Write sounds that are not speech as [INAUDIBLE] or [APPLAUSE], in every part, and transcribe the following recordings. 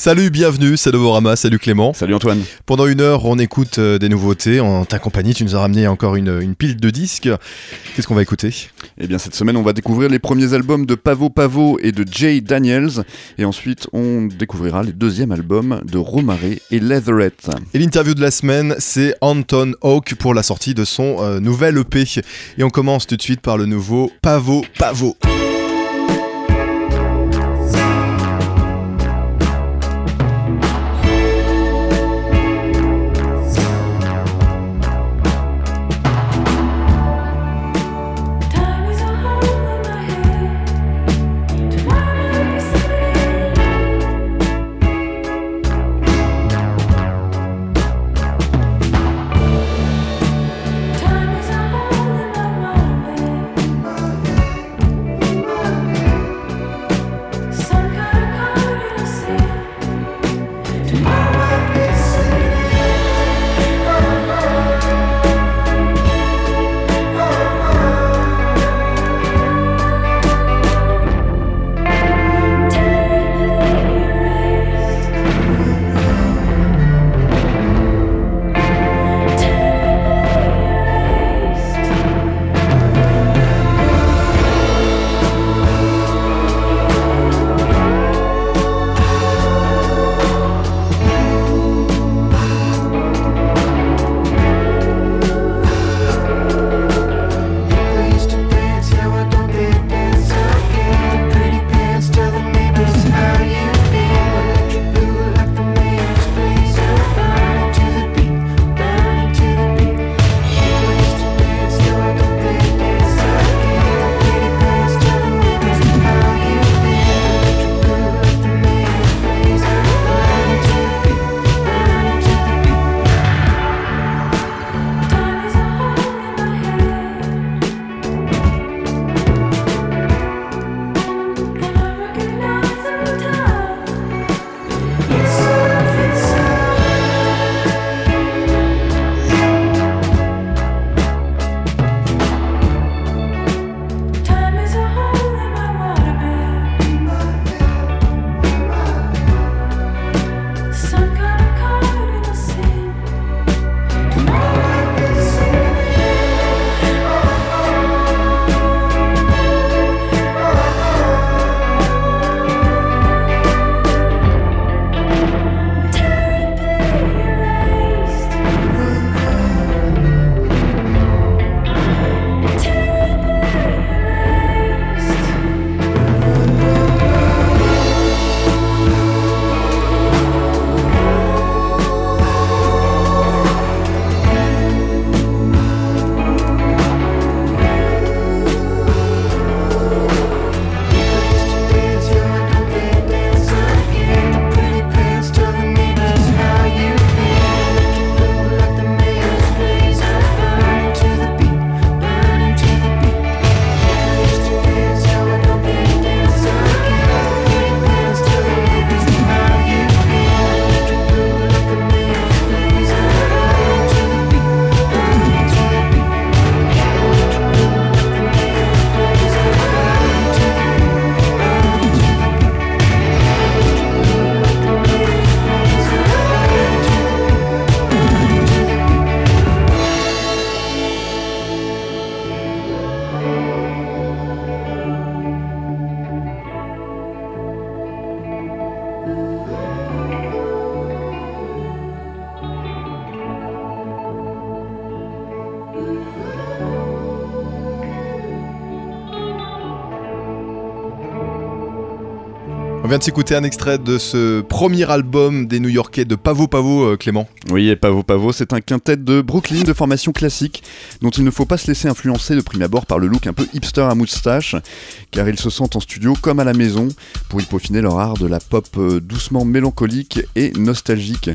Salut, bienvenue, c'est Novorama, salut Clément. Salut Antoine. Pendant une heure, on écoute euh, des nouveautés en ta compagnie. Tu nous as ramené encore une, une pile de disques. Qu'est-ce qu'on va écouter? Eh bien, cette semaine, on va découvrir les premiers albums de Pavo Pavo et de Jay Daniels. Et ensuite, on découvrira les deuxièmes albums de Romare et Leatherette. Et l'interview de la semaine, c'est Anton Hawk pour la sortie de son euh, nouvel EP. Et on commence tout de suite par le nouveau Pavo Pavo. Vient de s'écouter un extrait de ce premier album des New-Yorkais de Pavo Pavo, euh, Clément. Oui, et Pavo Pavo, c'est un quintet de Brooklyn de formation classique, dont il ne faut pas se laisser influencer de prime abord par le look un peu hipster à moustache, car ils se sentent en studio comme à la maison pour y peaufiner leur art de la pop euh, doucement mélancolique et nostalgique.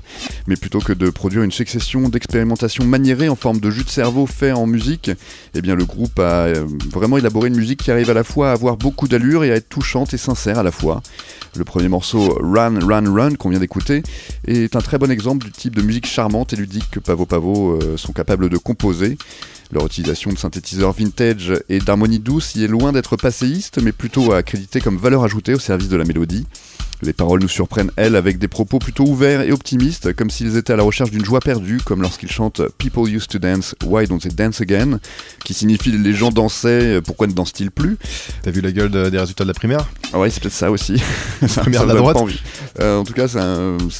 Mais plutôt que de produire une succession d'expérimentations maniérées en forme de jus de cerveau fait en musique, eh bien le groupe a euh, vraiment élaboré une musique qui arrive à la fois à avoir beaucoup d'allure et à être touchante et sincère à la fois. Le premier morceau, Run, Run, Run, qu'on vient d'écouter, est un très bon exemple du type de musique charmante et ludique que Pavo Pavo euh, sont capables de composer. Leur utilisation de synthétiseurs vintage et d'harmonie douce y est loin d'être passéiste, mais plutôt à comme valeur ajoutée au service de la mélodie. Les paroles nous surprennent, elles, avec des propos plutôt ouverts et optimistes, comme s'ils étaient à la recherche d'une joie perdue, comme lorsqu'ils chantent People used to dance, why don't they dance again? qui signifie les gens dansaient, pourquoi ne dansent-ils plus? T'as vu la gueule de- des résultats de la primaire? Ah ouais, c'est peut-être ça aussi. [LAUGHS] ça, Première ça de la droite. Euh, en tout cas, c'est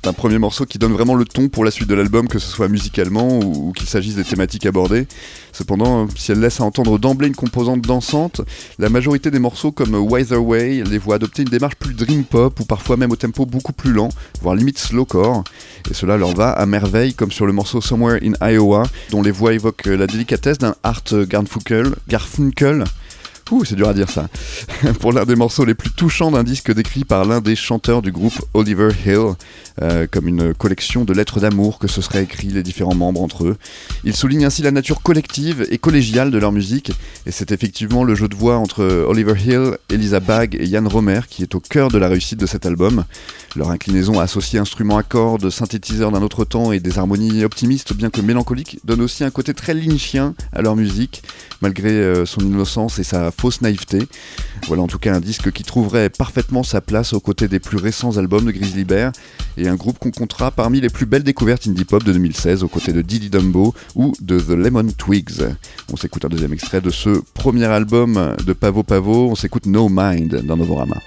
un, premier morceau qui donne vraiment le ton pour la suite de l'album, que ce soit musicalement ou, ou qu'il s'agisse des thématiques abordées. Cependant, si elle laisse à entendre d'emblée une composante dansante, la majorité des morceaux comme Wiser Way les voit adopter une démarche plus dream pop ou parfois même au tempo beaucoup plus lent, voire limite slowcore. Et cela leur va à merveille, comme sur le morceau Somewhere in Iowa, dont les voix évoquent la délicatesse d'un Art Garfunkel. Garfunkel Ouh, c'est dur à dire ça. [LAUGHS] Pour l'un des morceaux les plus touchants d'un disque décrit par l'un des chanteurs du groupe Oliver Hill, euh, comme une collection de lettres d'amour que se seraient écrits les différents membres entre eux. Il souligne ainsi la nature collective et collégiale de leur musique, et c'est effectivement le jeu de voix entre Oliver Hill, Elisa Bagg et Yann Romer qui est au cœur de la réussite de cet album. Leur inclinaison à associer instruments à cordes, synthétiseurs d'un autre temps et des harmonies optimistes bien que mélancoliques donne aussi un côté très lynchien à leur musique, malgré euh, son innocence et sa fausse naïveté. Voilà en tout cas un disque qui trouverait parfaitement sa place aux côtés des plus récents albums de Grizzly Bear et un groupe qu'on comptera parmi les plus belles découvertes indie pop de 2016 aux côtés de Diddy Dumbo ou de The Lemon Twigs. On s'écoute un deuxième extrait de ce premier album de Pavo Pavo, on s'écoute No Mind dans Novorama.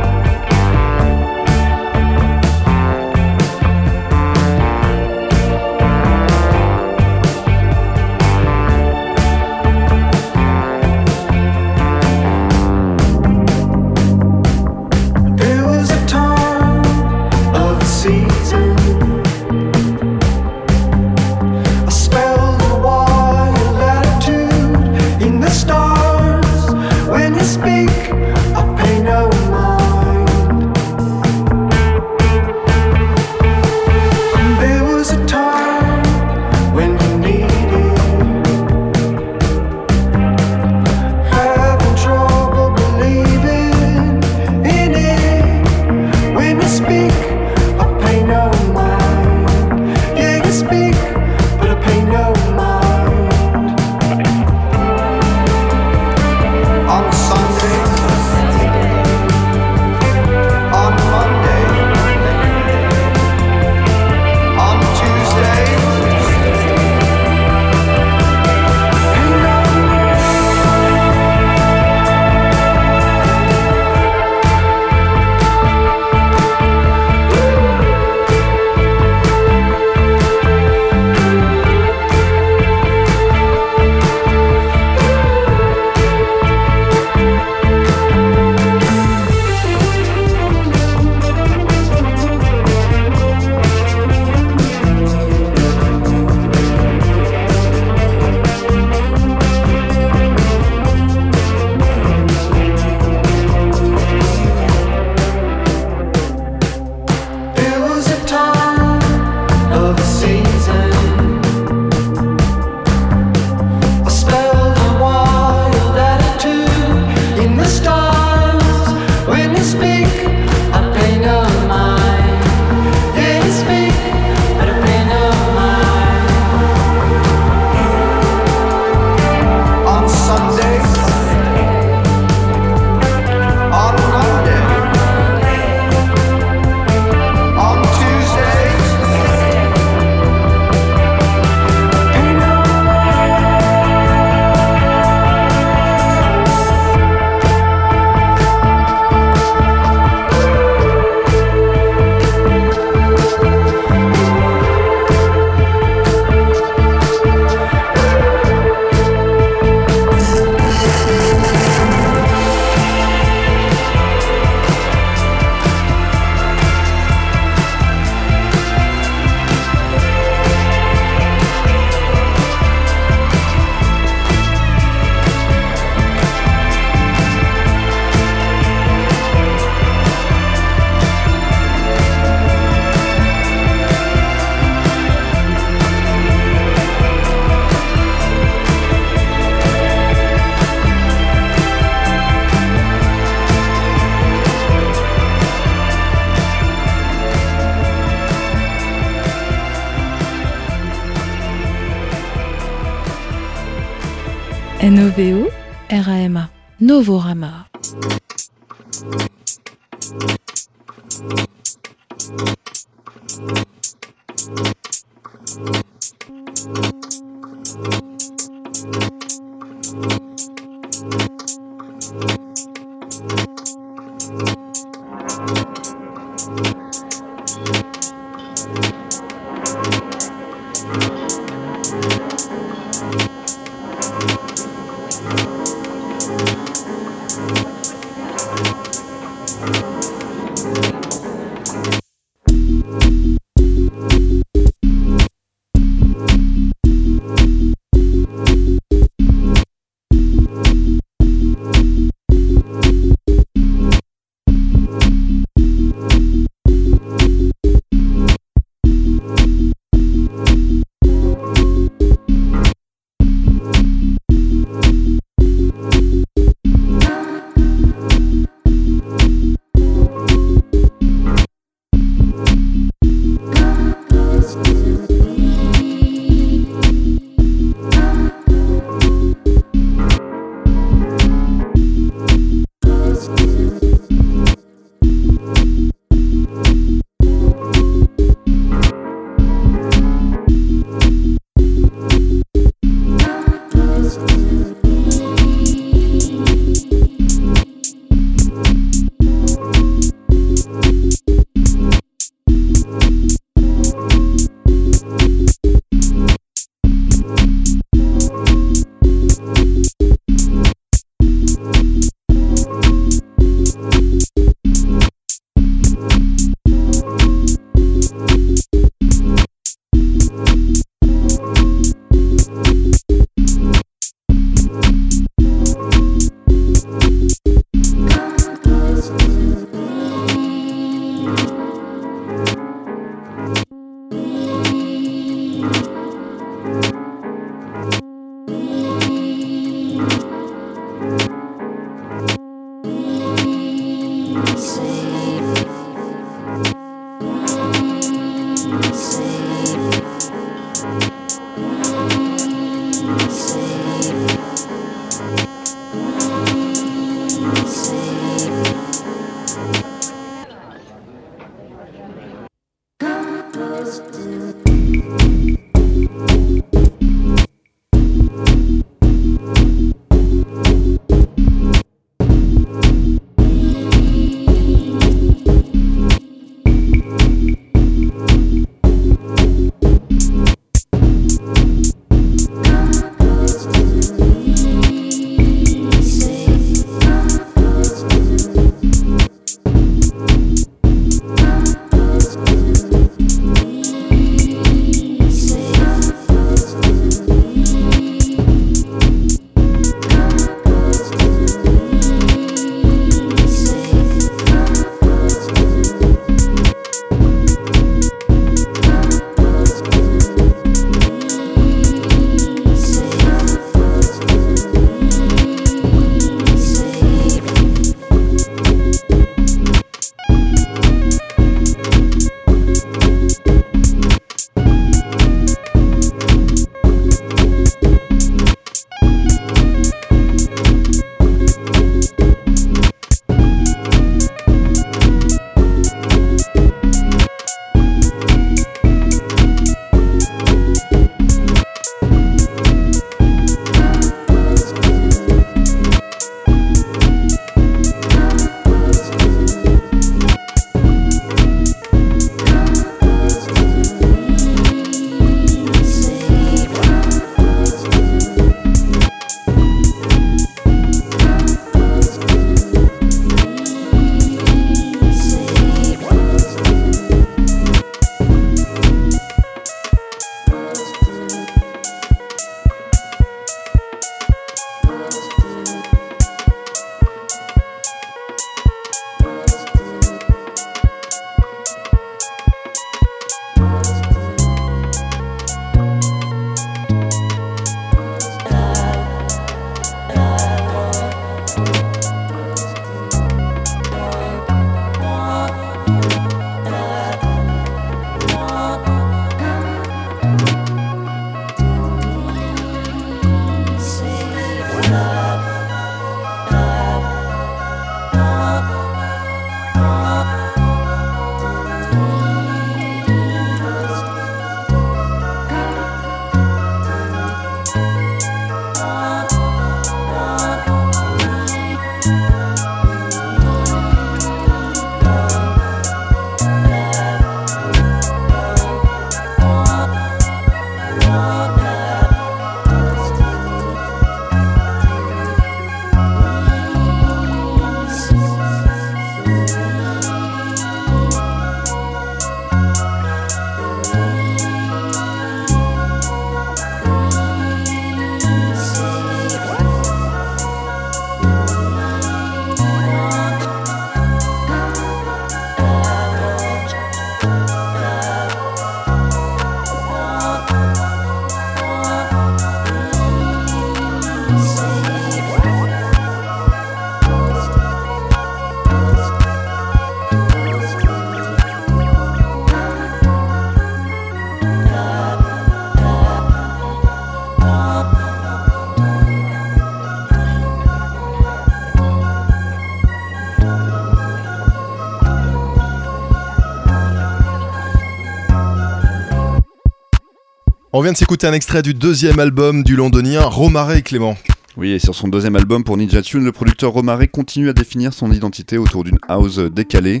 On vient de s'écouter un extrait du deuxième album du londonien Romare Clément. Oui, et sur son deuxième album pour Ninja Tune, le producteur Romare continue à définir son identité autour d'une house décalée,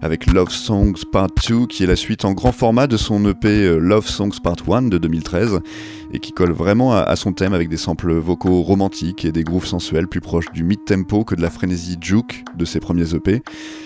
avec Love Songs Part 2, qui est la suite en grand format de son EP euh, Love Songs Part 1 de 2013, et qui colle vraiment à, à son thème avec des samples vocaux romantiques et des grooves sensuels plus proches du mid-tempo que de la frénésie juke de ses premiers EP.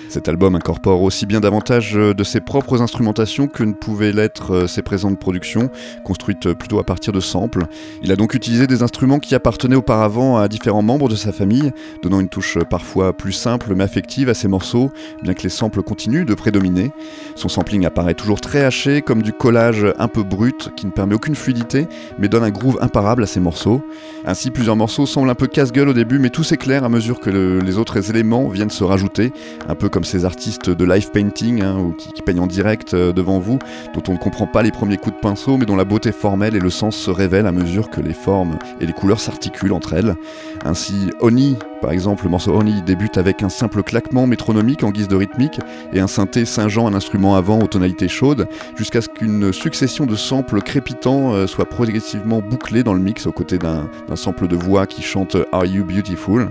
Cet album incorpore aussi bien davantage euh, de ses propres instrumentations que ne pouvaient l'être euh, ses présentes productions, construites plutôt à partir de samples. Il a donc utilisé des instruments qui appartenaient auparavant à différents membres de sa famille, donnant une touche parfois plus simple mais affective à ses morceaux, bien que les samples continuent de prédominer. Son sampling apparaît toujours très haché, comme du collage un peu brut, qui ne permet aucune fluidité, mais donne un groove imparable à ses morceaux. Ainsi, plusieurs morceaux semblent un peu casse-gueule au début, mais tout s'éclaire à mesure que le- les autres éléments viennent se rajouter, un peu comme ces artistes de live painting, hein, qui, peignent en direct euh, devant vous, dont on ne comprend pas les premiers coups de pinceau, mais dont la beauté formelle et le sens se révèlent à mesure que les formes et les couleurs s'articulent entre elles. Ainsi, Oni, par exemple, le morceau Oni débute avec un simple claquement métronomique en guise de rythmique et un synthé singeant un instrument avant aux tonalités chaudes, jusqu'à ce qu'une succession de samples crépitants euh, soit progressivement bouclée dans le mix aux côtés d'un sample de voix qui chante Are You Beautiful?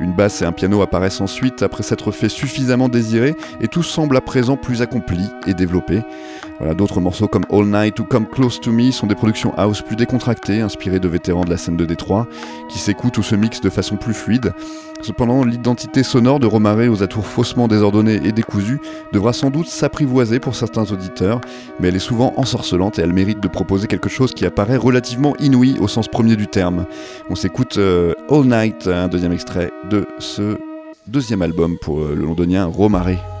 Une basse et un piano apparaissent ensuite après s'être fait suffisamment désirer et tout semble à présent plus accompli et développé. D'autres morceaux comme All Night ou Come Close to Me sont des productions house plus décontractées, inspirées de vétérans de la scène de Détroit, qui s'écoutent ou se mixent de façon plus fluide. Cependant, l'identité sonore de Romare aux atours faussement désordonnés et décousus devra sans doute s'apprivoiser pour certains auditeurs, mais elle est souvent ensorcelante et elle mérite de proposer quelque chose qui apparaît relativement inouï au sens premier du terme. On s'écoute euh, All Night, un deuxième extrait de ce deuxième album pour euh, le londonien Romare.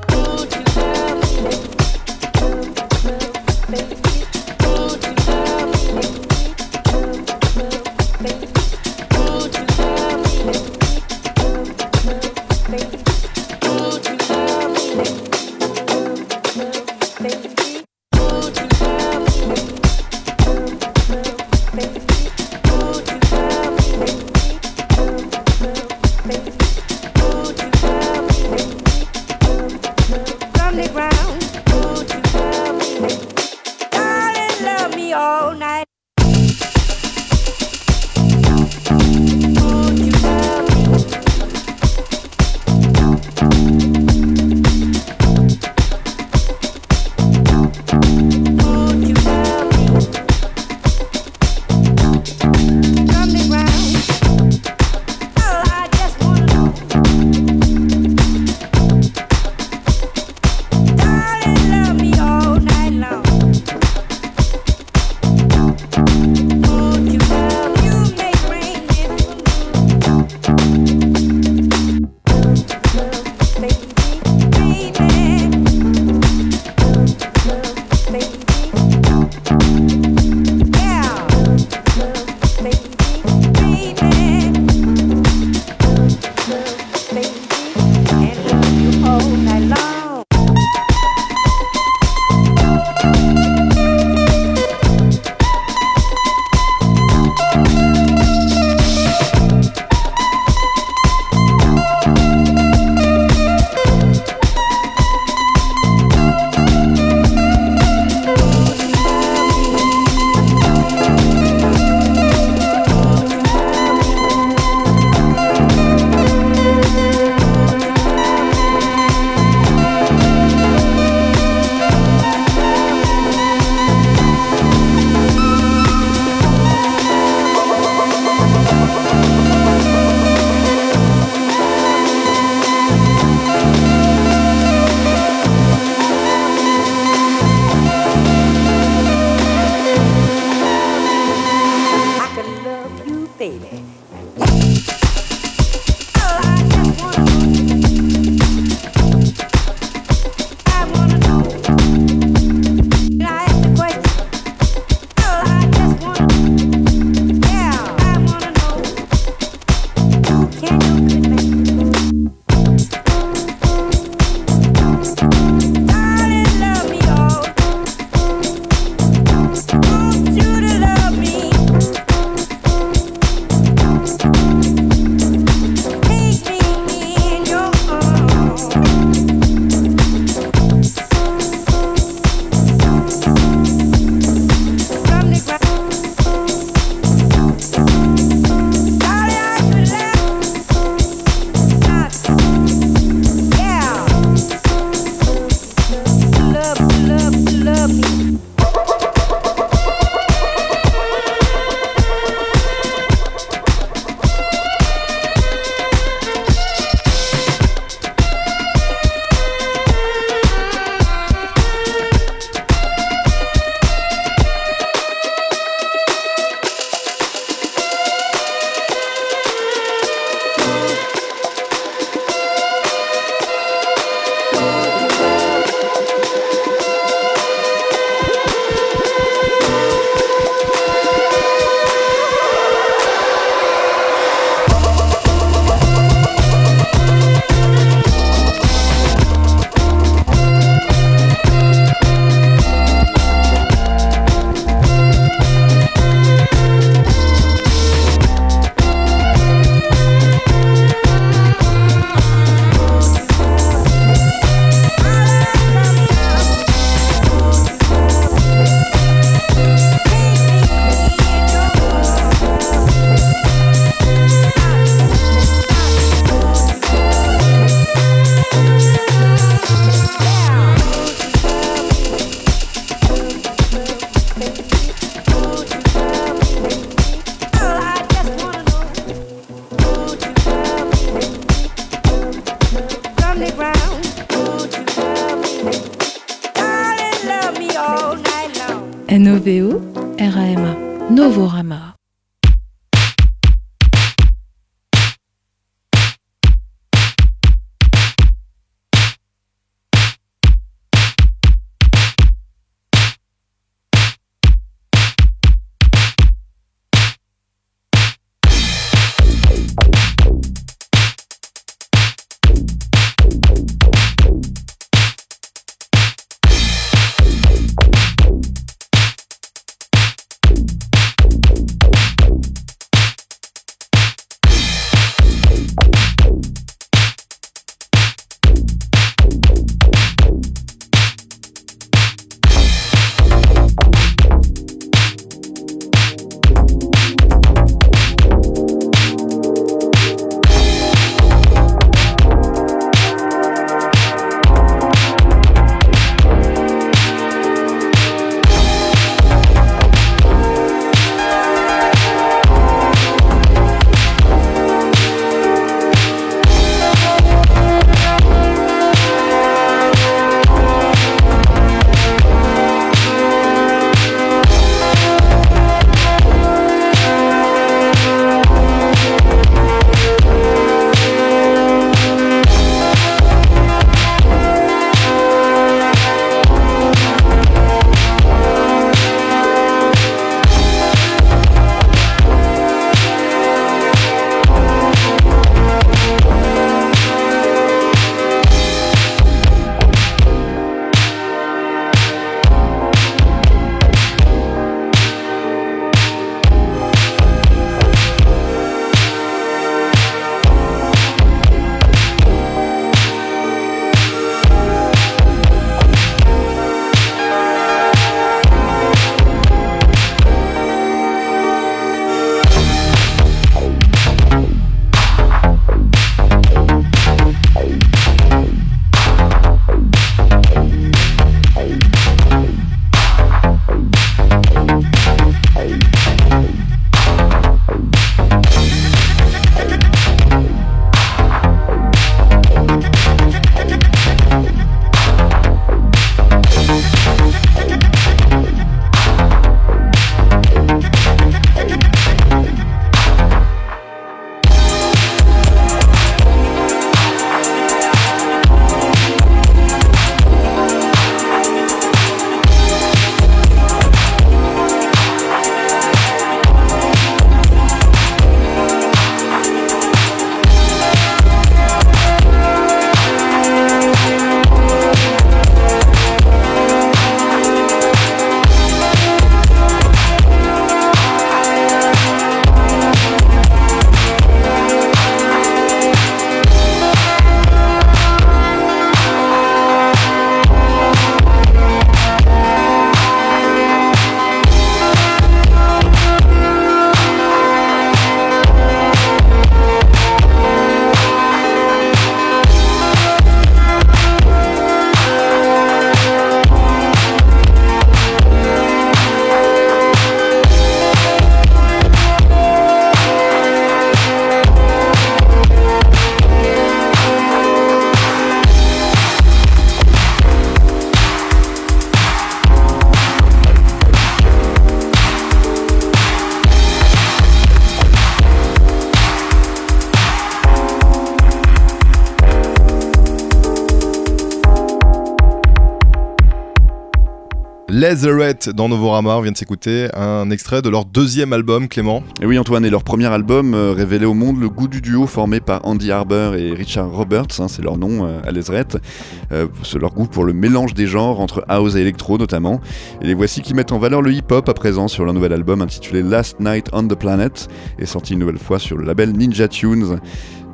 Leatherette dans Novorama. On vient de s'écouter un extrait de leur deuxième album, Clément. Et oui, Antoine, et leur premier album euh, révélait au monde le goût du duo formé par Andy Harbour et Richard Roberts, hein, c'est leur nom euh, à. Euh, leur goût pour le mélange des genres entre house et électro notamment. Et les voici qui mettent en valeur le hip-hop à présent sur leur nouvel album intitulé Last Night on the Planet et sorti une nouvelle fois sur le label Ninja Tunes.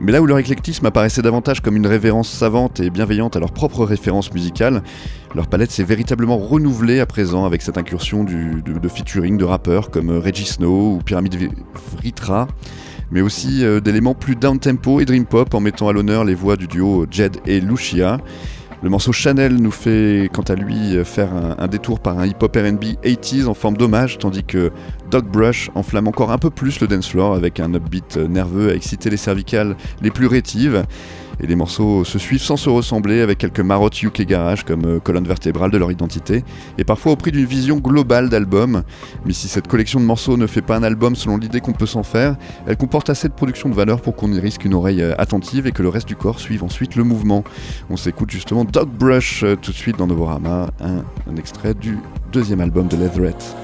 Mais là où leur éclectisme apparaissait davantage comme une révérence savante et bienveillante à leur propre référence musicale, leur palette s'est véritablement renouvelée à présent avec cette incursion de, featuring de rappeurs comme euh, Reggie Snow ou Pyramid Vritra, mais aussi euh, d'éléments plus down-tempo et dream pop en mettant à l'honneur les voix du duo Jed et Lucia. Le morceau Chanel nous fait quant à lui faire un, détour par un hip-hop RB 80s en forme d'hommage, tandis que Dog Brush enflamme encore un peu plus le dance floor avec un upbeat nerveux à exciter les cervicales les plus rétives. Et les morceaux se suivent sans se ressembler avec quelques marottes UK Garage comme euh, colonne vertébrale de leur identité et parfois au prix d'une vision globale d'album. Mais si cette collection de morceaux ne fait pas un album selon l'idée qu'on peut s'en faire, elle comporte assez de production de valeur pour qu'on y risque une oreille euh, attentive et que le reste du corps suive ensuite le mouvement. On s'écoute justement Dog Brush euh, tout de suite dans Novorama, un, un extrait du deuxième album de Leatherette.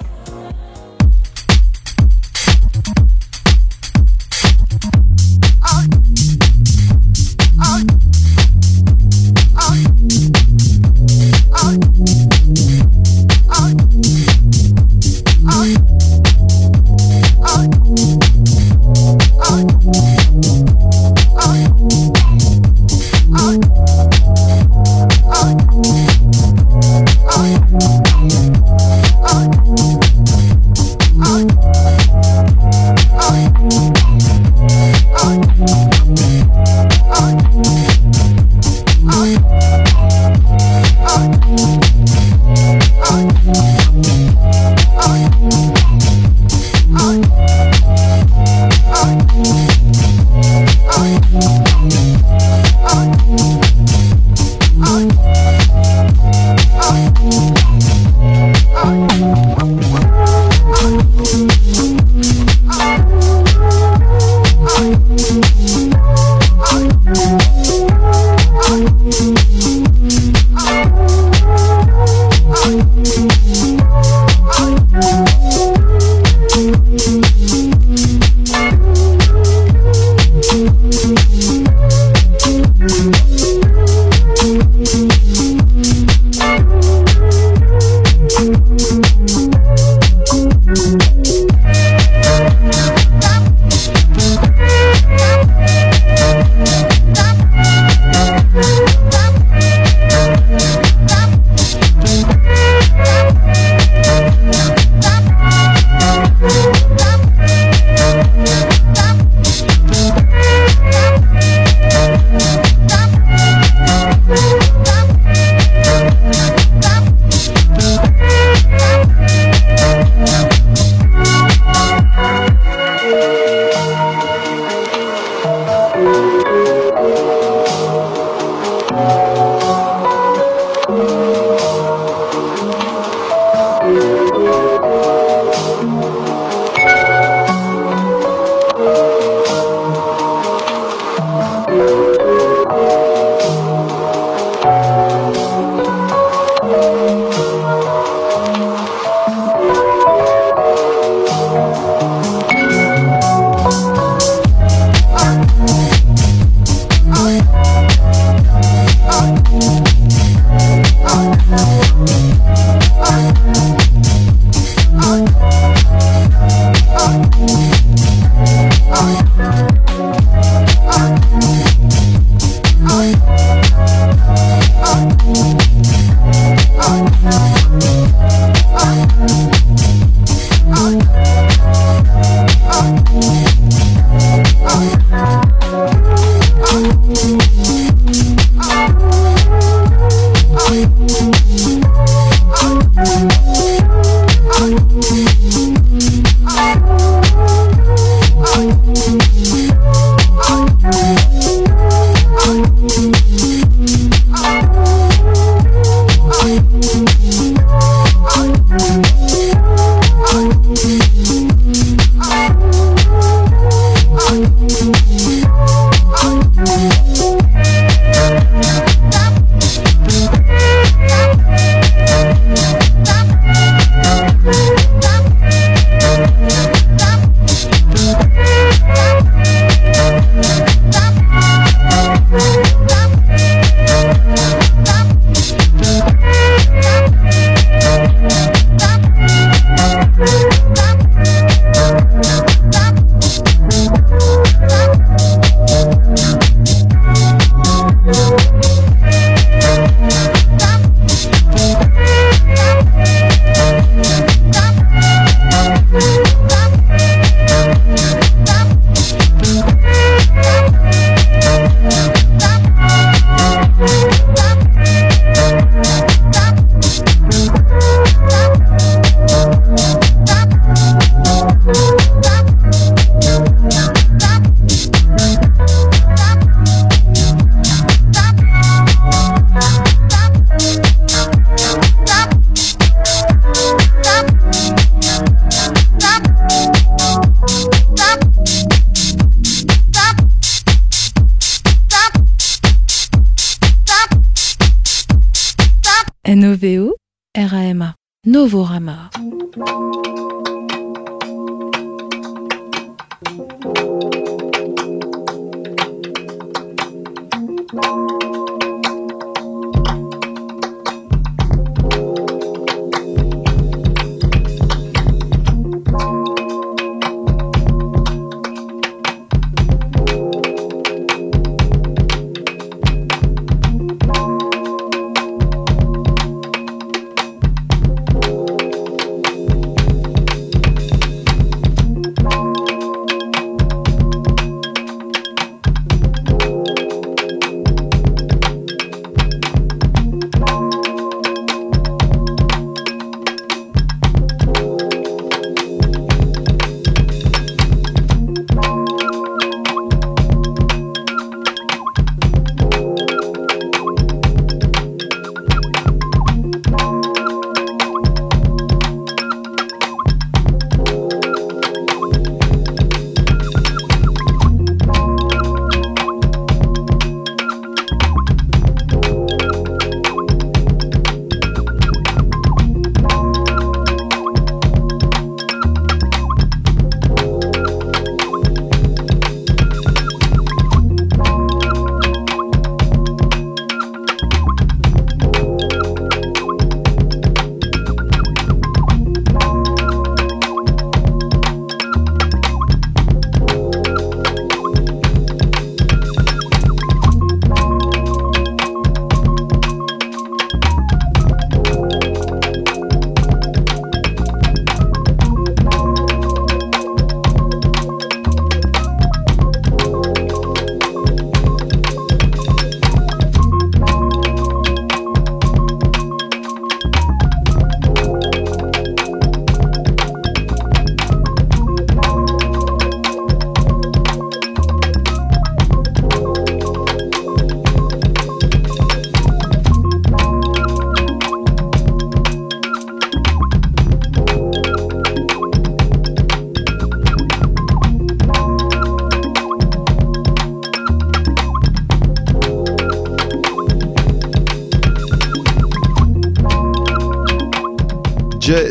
Novorama.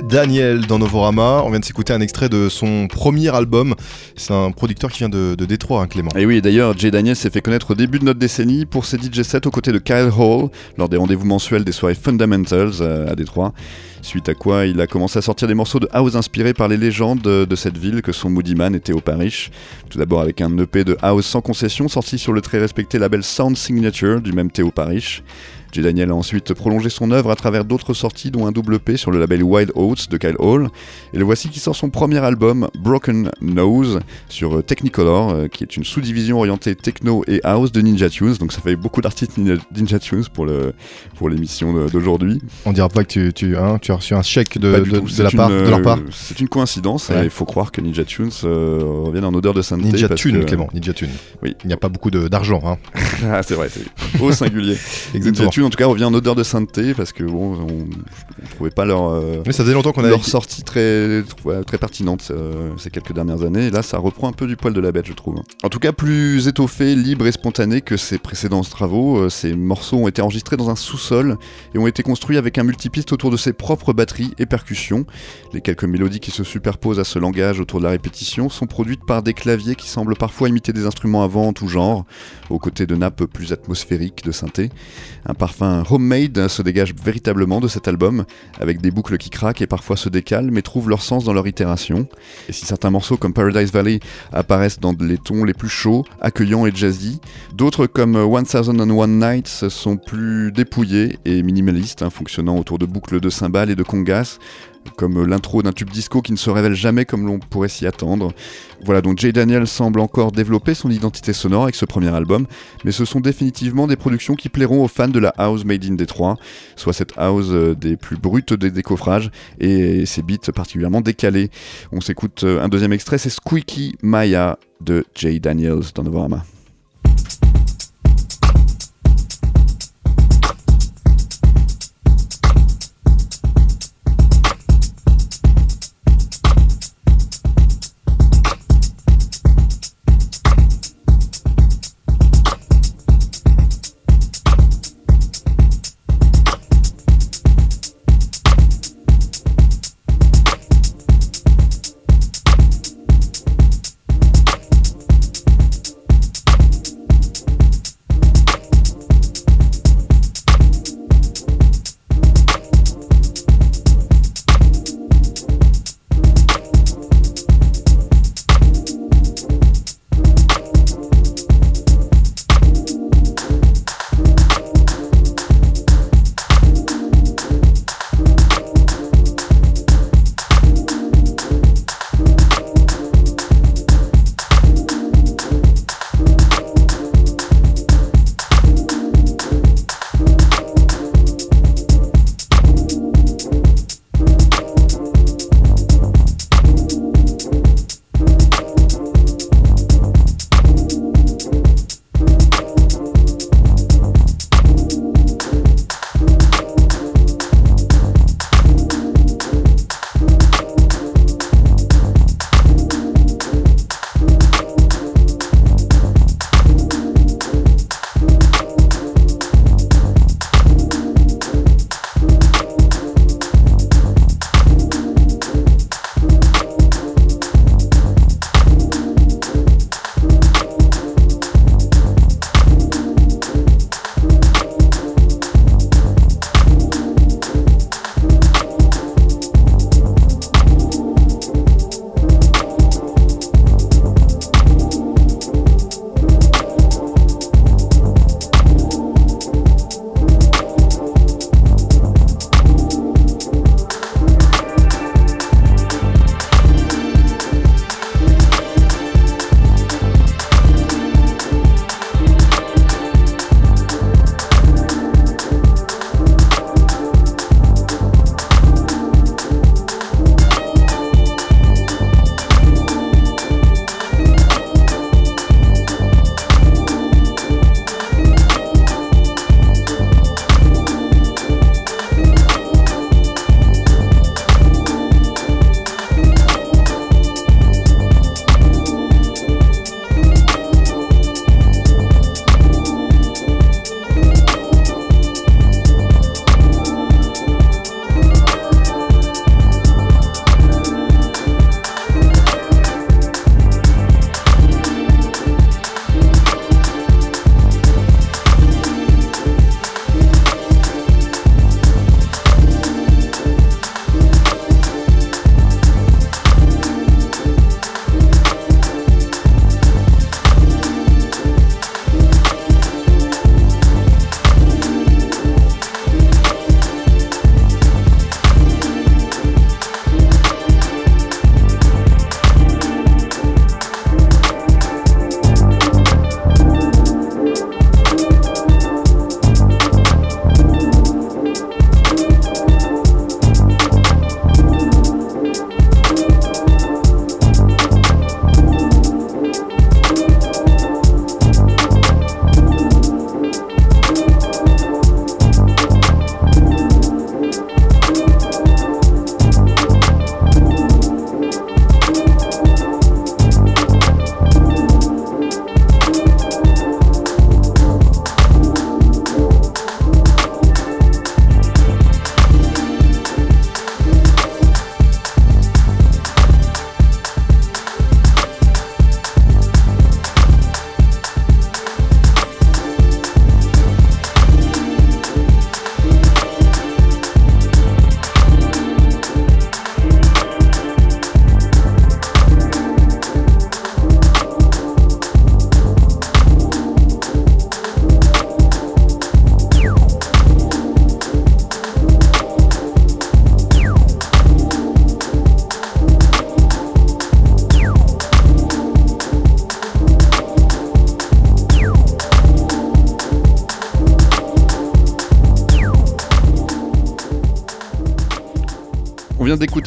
Daniel dans Novorama. On vient de s'écouter un extrait de son premier album. C'est un producteur qui vient de, de Détroit, hein, Clément. Et oui, d'ailleurs, Jay Daniels s'est fait connaître au début de notre décennie pour ses DJ sets aux côtés de Kyle Hall lors des rendez-vous mensuels des soirées Fundamentals euh, à Détroit. Suite à quoi, il a commencé à sortir des morceaux de house inspirés par les légendes de, de cette ville que sont Moody Man et Theo Parrish. Tout d'abord avec un EP de house sans concession sorti sur le très respecté label Sound Signature du même Theo Parrish. J. Daniel a ensuite prolongé son œuvre à travers d'autres sorties, dont un double P sur le label Wild Oats de Kyle Hall. Et le voici qui sort son premier album, Broken Nose, sur euh, Technicolor, euh, qui est une sous-division orientée techno et house de Ninja Tunes. Donc ça fait beaucoup d'artistes Ninja, Tunes pour le pour l'émission d'aujourd'hui. On dira pas que tu, tu, hein, tu as reçu un chèque de, de- la part, de leur part. euh, C'est une coïncidence. Ouais. et Il faut croire que Ninja Tunes euh, revienne en odeur de sainteté. Ninja parce Tune, que- Clément, Ninja Tune. Oui. Il n'y a pas beaucoup d'argent. Hein. [LAUGHS] Ah, c'est vrai, c'est au singulier. [LAUGHS] Exactement. En tout cas, revient en odeur de sainteté parce que bon, on, on trouvait pas leur. euh, Mais ça faisait longtemps qu'on avait. leur sortie très, ouais, très pertinente euh, ces quelques dernières années. Et là, ça reprend un peu du poil de la bête, je trouve. En tout cas, plus étoffé, libre et spontané que ses précédents travaux, euh, ces morceaux ont été enregistrés dans un sous-sol et ont été construits avec un multipiste autour de ses propres batteries et percussions. Les quelques mélodies qui se superposent à ce langage autour de la répétition sont produites par des claviers qui semblent parfois imiter des instruments en tout genre, aux côtés de nappes plus atmosphériques de synthé. Un parfum homemade se dégage véritablement de cet album, avec des boucles qui craquent et parfois se décalent, mais trouvent leur sens dans leur itération. Et si certains morceaux comme Paradise Valley apparaissent dans les tons les plus chauds, accueillants et jazzy, d'autres comme 1001 Nights sont plus dépouillés et minimalistes, hein, fonctionnant autour de boucles de cymbales et de congas, comme l'intro d'un tube disco qui ne se révèle jamais comme l'on pourrait s'y attendre. Voilà, donc Jay Daniel semble encore développer son identité sonore avec ce premier album, mais ce sont définitivement des productions qui plairont aux fans de la house made in Détroit, soit cette house euh, des plus brutes des décoffrages et ses beats particulièrement décalés. On s'écoute euh, un deuxième extrait, c'est Squeaky Maya de Jay Daniels dans Novorama.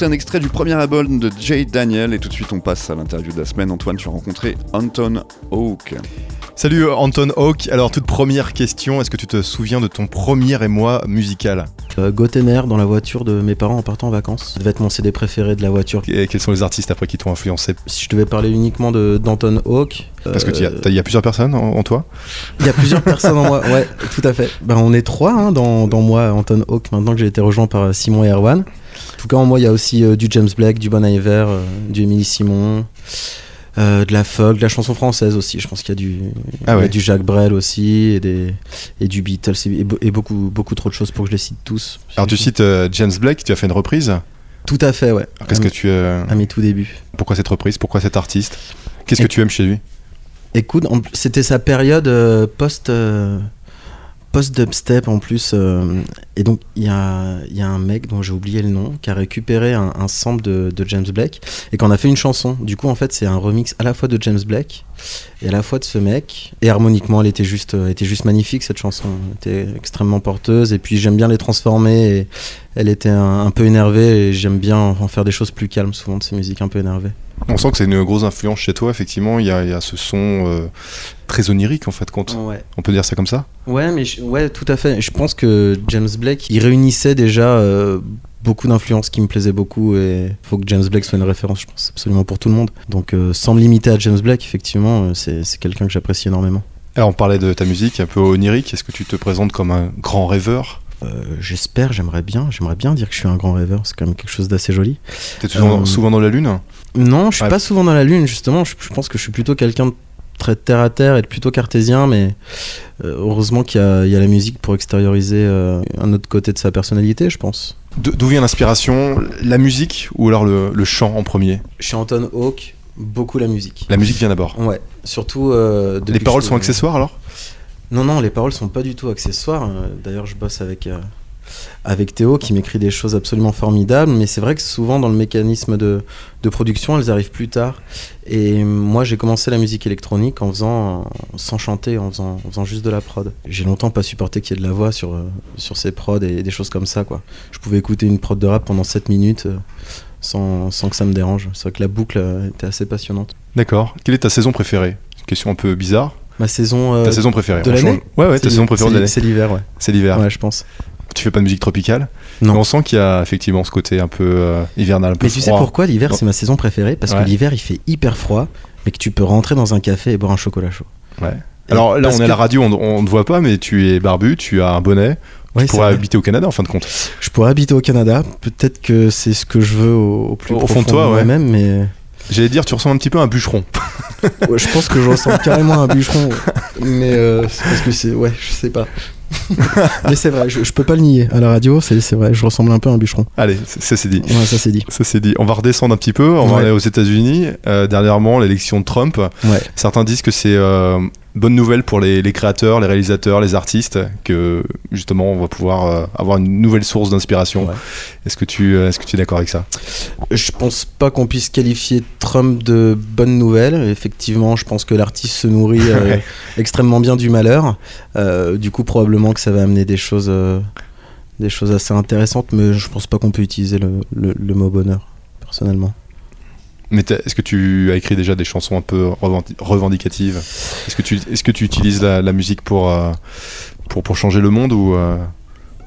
Un extrait du premier album de Jay Daniel et tout de suite on passe à l'interview de la semaine. Antoine, tu as rencontré Anton Hawke. Salut euh, Anton Hawk. Alors toute première question, est-ce que tu te souviens de ton premier émoi musical? Euh, dans la voiture de mes parents en partant en vacances. Ça devait être mon CD préféré de la voiture. Et quels sont les artistes après qui t'ont influencé? Si je devais parler uniquement de d'Anton Hawke. Parce que euh, tu y a- t'as- il y a plusieurs personnes en, en toi? Il y a plusieurs personnes en moi, ouais, tout à fait. Ben, on est trois hein, dans, dans moi, Anton Hawke, maintenant que j'ai été rejoint par euh, Simon et Erwan. En tout cas, en moi, il y a aussi euh, du James Blake, du Bon Iver, euh, du Émilie Simon, euh, de la folk, de la chanson française aussi. Je pense qu'il y a du, Ah il y a ouais. du Jacques Brel aussi, et, des, et du Beatles, et, et be- et beaucoup, beaucoup trop de choses pour que je les cite tous. Alors tu cites euh, James Blake, tu as fait une reprise. Tout à fait, ouais. Qu'est-ce que tu euh, à mes tout débuts. Pourquoi cette reprise? Pourquoi cet artiste? Qu'est-ce que tu aimes chez lui? Écoute, c'était sa période post euh, post dubstep en plus, euh, et donc il y a, y a un mec dont j'ai oublié le nom qui a récupéré un, sample de, James Blake et qu'on a fait une chanson. Du coup, en fait, c'est un remix à la fois de James Blake et à la fois de ce mec. Et harmoniquement, elle était juste, euh, était juste magnifique cette chanson. Elle était extrêmement porteuse. Et puis j'aime bien les transformer. Et elle était un peu énervée et j'aime bien en faire des choses plus calmes souvent de ces musiques un peu énervées. On sent que c'est une grosse influence chez toi, effectivement. Il y a, il y a ce son euh, très onirique, en fait. Ouais. On peut dire ça comme ça Ouais, mais je- ouais, tout à fait. Je pense que James Blake, il réunissait déjà euh, beaucoup d'influences qui me plaisaient beaucoup et faut que James Blake soit une référence, je pense, absolument pour tout le monde. Donc, euh, sans me limiter à James Blake, effectivement, c'est c'est quelqu'un que j'apprécie énormément. Alors on parlait de ta musique un peu onirique. Est-ce que tu te présentes comme un grand rêveur? Euh, J'espère, j'aimerais bien, j'aimerais bien dire que je suis un grand rêveur. C'est quand même quelque chose d'assez joli. T'es souvent, Euh, souvent dans la lune Non, je suis Ouais. pas souvent dans la lune, justement. Je, je pense que je suis plutôt quelqu'un de très terre à terre et de plutôt cartésien, mais euh, heureusement qu'il y, a- il y a la musique pour extérioriser un autre côté de sa personnalité, je pense. D'où vient l'inspiration? La musique ou alors le, le chant en premier? Chez Anton Hawke, beaucoup la musique. La musique vient d'abord. Ouais, surtout. euh, Les paroles sont accessoires alors? Non, non, les paroles sont pas du tout accessoires. Euh, D'ailleurs, je bosse avec, euh, avec Théo qui m'écrit des choses absolument formidables, mais c'est vrai que souvent dans le mécanisme de, de production, elles arrivent plus tard. Et moi, j'ai commencé la musique électronique en faisant, sans chanter, en faisant, en juste de la prod. J'ai longtemps pas supporté qu'il y ait de la voix sur, euh, sur ces prods et des choses comme ça, quoi. Je pouvais écouter une prod de rap pendant 7 minutes sans, sans que ça me dérange. C'est vrai que la boucle était assez passionnante. D'accord. Quelle est ta saison préférée? Question un peu bizarre. Ma saison. euh, ta saison préférée de l'année. Ouais, ouais, ta saison préférée de l'année. C'est l'hiver, ouais. C'est l'hiver. Ouais, je pense. Tu fais pas de musique tropicale? Non. Mais on sent qu'il y a effectivement ce côté un peu euh, hivernal, un peu Mais tu sais pourquoi l'hiver c'est ma saison préférée? Parce Ouais. que l'hiver il fait hyper froid, mais que tu peux rentrer dans un café et boire un chocolat chaud. Ouais. Alors là, on est à la radio, on, ne voit pas, mais tu es barbu, tu as un bonnet. Ouais, tu pourrais habiter au Canada en fin de compte. Je pourrais habiter au Canada. Peut-être que c'est ce que je veux au, au plus Au- profond fond de toi, ouais. moi-même, mais J'allais dire, tu ressembles un petit peu à un bûcheron. [LAUGHS] ouais, je pense que je ressemble carrément à un bûcheron. Mais euh, c'est parce que c'est ouais, je sais pas. [LAUGHS] mais c'est vrai, je, je peux pas le nier à la radio. C'est vrai, je ressemble un peu à un bûcheron. Allez, ça c'est dit. Ouais, ça c'est dit. Ça c'est dit. On va redescendre un petit peu. On va aller aux États-Unis. Euh, dernièrement, l'élection de Trump. Ouais. Certains disent que c'est euh, bonne nouvelle pour les, les créateurs, les réalisateurs, les artistes, que justement on va pouvoir euh, avoir une nouvelle source d'inspiration. Ouais. Est-ce que tu euh, est-ce que tu es d'accord avec ça? Je pense pas qu'on puisse qualifier Trump de bonne nouvelle. Effectivement, je pense que l'artiste se nourrit euh, [LAUGHS] extrêmement bien du malheur. Euh, du coup, probablement que ça va amener des choses, des choses assez intéressantes, mais je pense pas qu'on peut utiliser le, le- le mot bonheur, personnellement. Mais est-ce que tu as écrit déjà des chansons un peu revendi- revendicatives? Est-ce que tu est-ce que tu utilises la, la musique pour euh, pour pour changer le monde ou euh,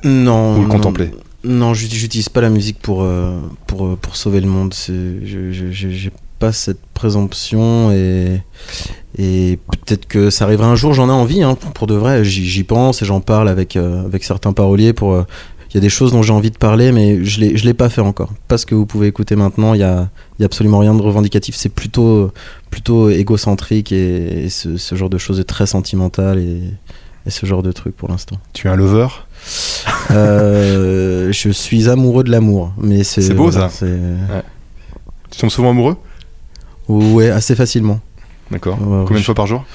Non. Ou le non, contempler? Non, j'ut- j'utilise pas la musique pour, euh, pour, euh, pour sauver le monde. C'est- je- J'ai pas cette présomption et, et peut-être que ça arrivera un jour, j'en ai envie, hein, pour, pour de vrai. J'y pense et j'en parle avec, avec certains paroliers pour. Il y a des choses dont j'ai envie de parler, mais je l'ai, je l'ai pas fait encore. Pas ce que vous pouvez écouter maintenant, il y a, il y a absolument rien de revendicatif. C'est plutôt, plutôt égocentrique et, et ce, ce genre de choses est très sentimental et, et ce genre de trucs pour l'instant. tu es un lover? Euh, je suis amoureux de l'amour, mais c'est C'est beau, voilà, ça. c'est- Tu tombes souvent amoureux? Ouais, assez facilement. D'accord. Ouais, Combien de je- fois par jour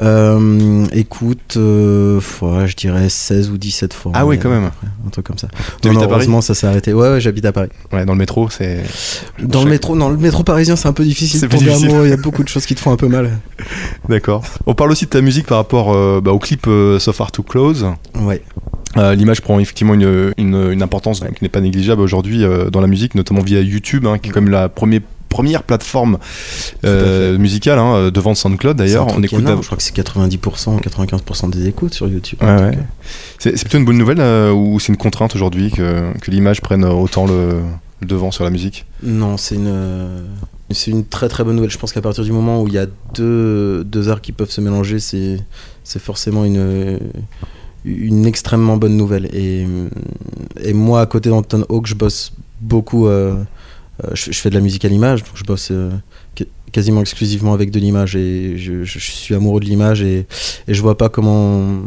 Euh, écoute, euh, je dirais 16 ou 17 fois. Ah oui, quand même. près, Un truc comme ça. Non, non, heureusement, ça s'est arrêté. Ouais, ouais, j'habite à Paris. Ouais, dans le métro, c'est Dans le métro, non, le métro parisien, c'est un peu difficile C'est. Il y a beaucoup de choses qui te font un peu mal. [LAUGHS] d'accord. On parle aussi de ta musique par rapport euh, bah, au clip So Far Too Close. Ouais. Euh, L'image prend effectivement une, une, une importance qui n'est pas négligeable aujourd'hui euh, dans la musique, notamment via YouTube, hein, qui est comme la première première plateforme euh, musicale hein, devant SoundCloud d'ailleurs. On écoute énorme, je crois que c'est 90%, 95% des écoutes sur YouTube. Ouais, ouais. C'est plutôt une bonne nouvelle euh, ou c'est une contrainte aujourd'hui que, que l'image prenne autant le, le devant sur la musique? Non, c'est une, euh, c'est une très très bonne nouvelle. Je pense qu'à partir du moment où il y a deux, deux arts qui peuvent se mélanger, c'est, c'est forcément une, une extrêmement bonne nouvelle. Et, et moi, à côté d'Anton Hawk, je bosse beaucoup. euh, euh, je, je fais de la musique à l'image, donc je bosse euh, qu- quasiment exclusivement avec de l'image et je, suis amoureux de l'image et, et je vois pas comment.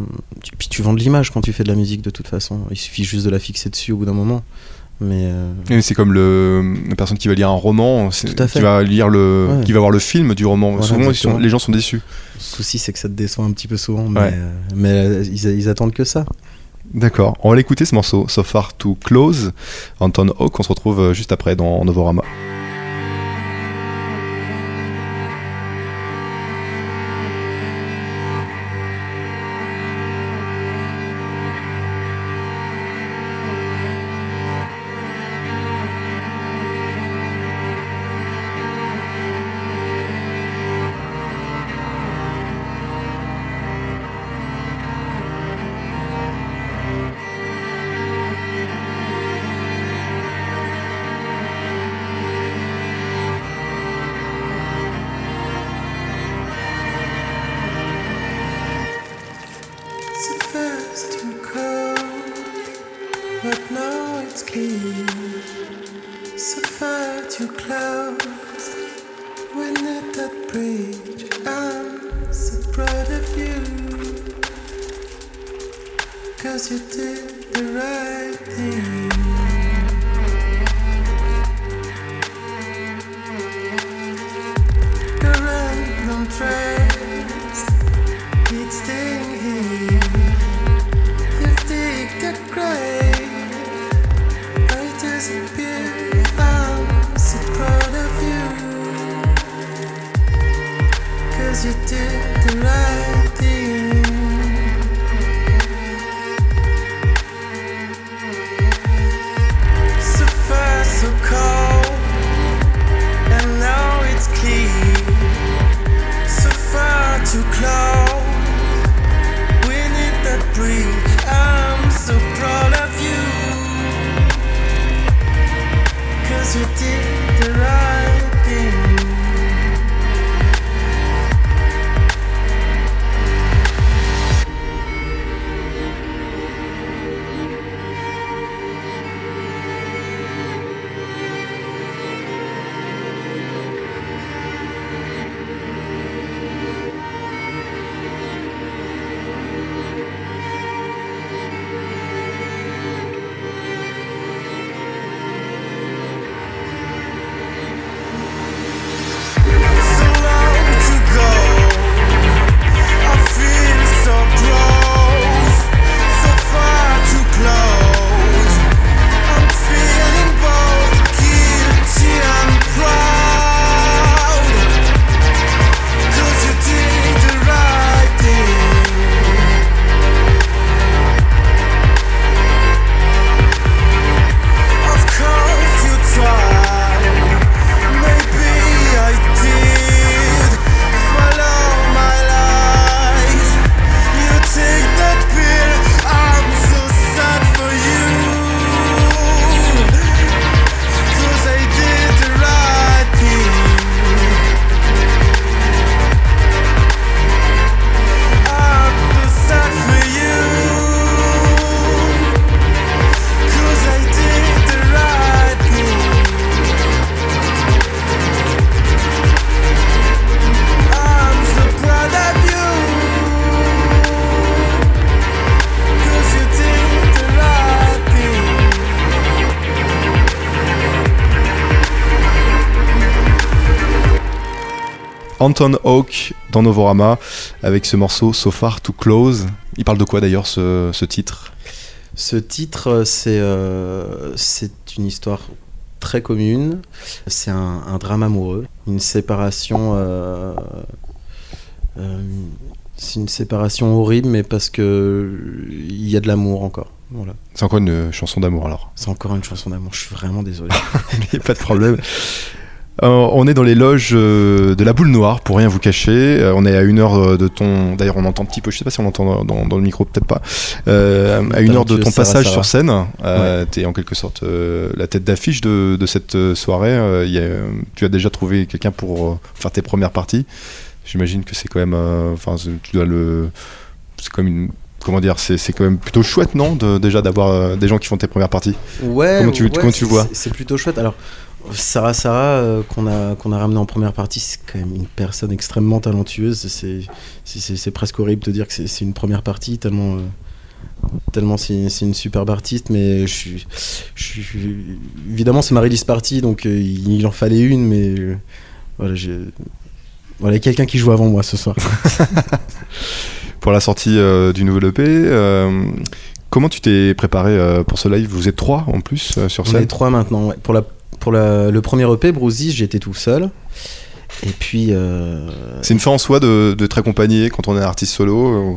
Puis tu vends de l'image quand tu fais de la musique de toute façon. Il suffit juste de la fixer dessus au bout d'un moment. Mais euh, C'est comme le, la personne qui va lire un roman, qui va lire le, Ouais. qui va voir le film du roman. Voilà, Souvent, ils sont- exactement. les gens sont déçus. Le souci, c'est que ça te déçoit un petit peu souvent, mais, Ouais. euh, mais euh, ils, ils attendent que ça. D'accord. On va l'écouter ce morceau, So Far To Close, Anton Hawk. On se retrouve euh, juste après dans Novorama. Cause you did the right thing. Anton Hawk dans Novorama avec ce morceau So Far To Close. Il parle de quoi d'ailleurs ce, ce titre? Ce titre, euh, c'est euh, une histoire très commune. C'est un, un drame amoureux, une séparation. euh, euh, c'est une séparation horrible, mais parce que il y a de l'amour encore. Voilà. C'est encore une chanson d'amour alors? C'est encore une chanson d'amour. Je suis vraiment désolé. Il n'y a pas de problème. [LAUGHS] Euh, on est dans les loges euh, de la boule noire, pour rien vous cacher. Euh, on est à une heure de ton. D'ailleurs, on entend un petit peu, je sais pas si on l'entend dans, dans le micro, peut-être pas. À une heure de ton passage sur scène. Euh, Tu es en quelque sorte la tête d'affiche de, de cette soirée. Il y a- tu as déjà trouvé quelqu'un pour faire tes premières parties. J'imagine que c'est quand même. Enfin, tu dois le. C'est comme une. Comment dire C'est quand même plutôt chouette, non de, Déjà d'avoir euh, des gens qui font tes premières parties? Ouais, Comment tu- ouais, comment tu vois? c'est- C'est plutôt chouette. Alors, Sarah Sarah, euh, qu'on a, qu'on a ramené en première partie, c'est quand même une personne extrêmement talentueuse. C'est, presque horrible de dire que c'est, une première partie, tellement, euh, tellement c'est, une superbe artiste. Mais je suis, je suis- évidemment, c'est ma release party, donc euh, il, en fallait une, mais voilà, j'ai. Voilà, il y a quelqu'un qui joue avant moi ce soir. [LAUGHS] [LAUGHS] pour la sortie du nouveau EP. comment tu t'es préparé pour ce live? Vous êtes trois en plus sur On scène? est trois maintenant. ouais. Pour, la, pour la- le premier EP, Bruises, j'étais tout seul. Et puis. euh, C'est une fin en soi de, de te accompagner quand on est artiste solo euh,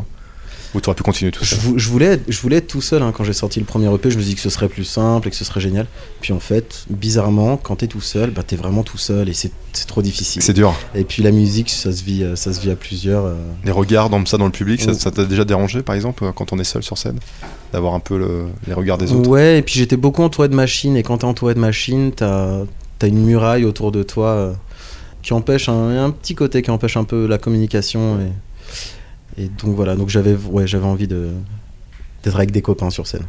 ou tu aurais pu continuer tout seul je voulais, être- je voulais être tout seul hein, quand j'ai sorti le premier EP. Je me suis dit que ce serait plus simple et que ce serait génial. Puis en fait, bizarrement, quand t'es tout seul, bah t'es vraiment tout seul et c'est trop difficile. C'est dur. Et puis la musique, ça se vit, ça se vit à plusieurs. euh. Les regards comme ça dans le public, ça t'a déjà dérangé par exemple quand on est seul sur scène? D'avoir un peu le- les regards des autres Ouais, et puis j'étais beaucoup entouré de machines. Et quand t'es entouré de machines, t'as as une muraille autour de toi euh, qui empêche un, un petit côté qui empêche un peu la communication. Et, et donc voilà, donc j'avais ouais, envie de d'être avec des copains sur scène.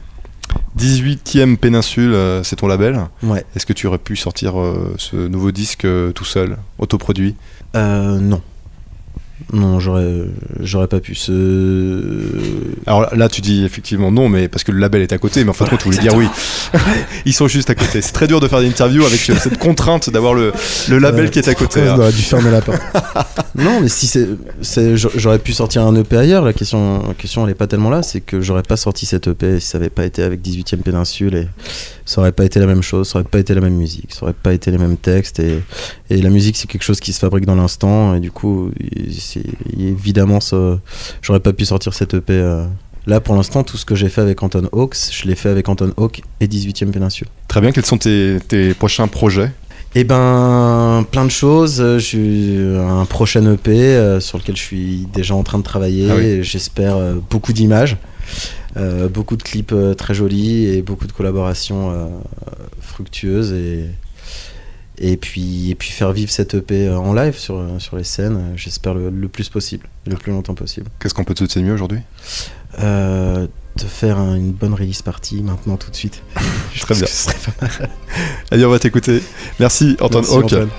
18ème péninsule, euh, c'est ton label. Ouais. Est-ce que tu aurais pu sortir euh, ce nouveau disque tout seul, autoproduit? Euh, non. Non, j'aurais, j'aurais pas pu. Ce... Alors là, tu dis effectivement non, mais parce que le label est à côté, mais en fin de compte, tu voulais dire oui. [LAUGHS] Ils sont juste à côté. C'est très dur de faire des interviews avec euh, cette contrainte d'avoir le, le label Ouais. qui est à côté. On hein. aurait dû fermer la porte. [LAUGHS] non, mais si c'est, c'est- j'a- j'aurais pu sortir un EP ailleurs. La question, la question, elle est pas tellement là. C'est que j'aurais pas sorti cet EP si ça avait pas été avec 18ème péninsule et ça aurait pas été la même chose. Ça aurait pas été la même musique. Ça aurait pas été les mêmes textes et, et la musique, c'est quelque chose qui se fabrique dans l'instant et du coup, c'est, évidemment, ça, j'aurais pas pu sortir cet EP. euh. Là, pour l'instant, tout ce que j'ai fait avec Anton Hawks, je l'ai fait avec Anton Hawk et 18ème péninsule. Très bien, quels sont tes, tes prochains projets? Eh ben, plein de choses. Euh, J'ai un prochain EP euh, sur lequel je suis déjà en train de travailler. Ah oui. J'espère euh, beaucoup d'images, euh, beaucoup de clips euh, très jolis et beaucoup de collaborations euh, fructueuses. Et, et, puis, et puis faire vivre cet EP euh, en live sur, euh, sur les scènes, euh, j'espère le, le plus possible, le plus longtemps possible. Qu'est-ce qu'on peut te souhaiter mieux aujourd'hui? Euh, de faire un- une bonne release party maintenant tout de suite. [LAUGHS] Très bien. que ce serait pas mal. Allez, on va t'écouter. Merci, Anton Merci, Hawk.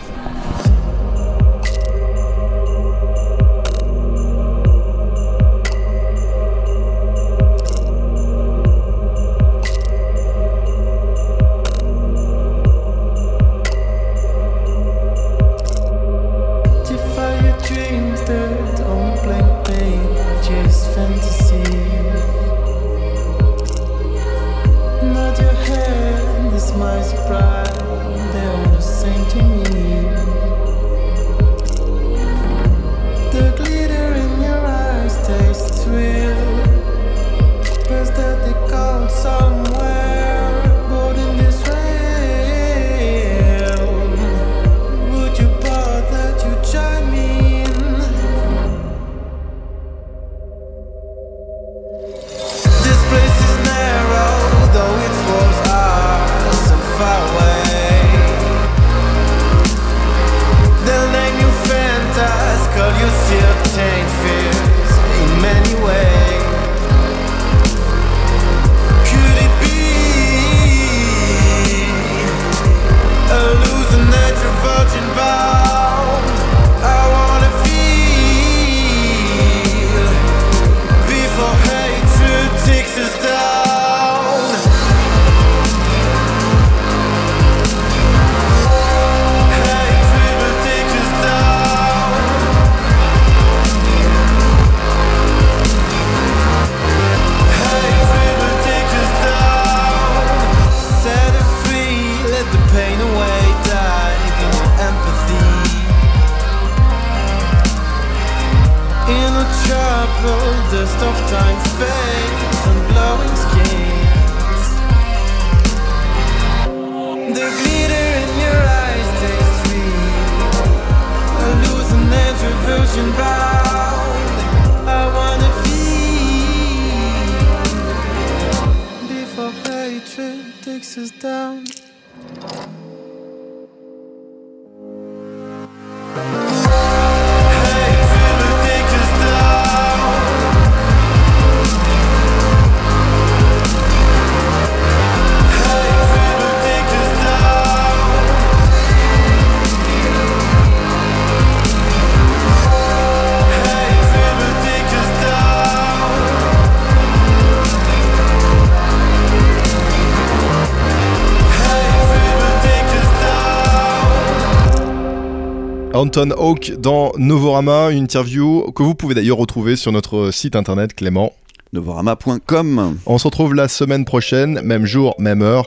Anton Hawk dans Novorama, une interview que vous pouvez d'ailleurs retrouver sur notre site internet Clément. Novorama.com. On se retrouve la semaine prochaine, même jour, même heure.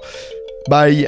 Bye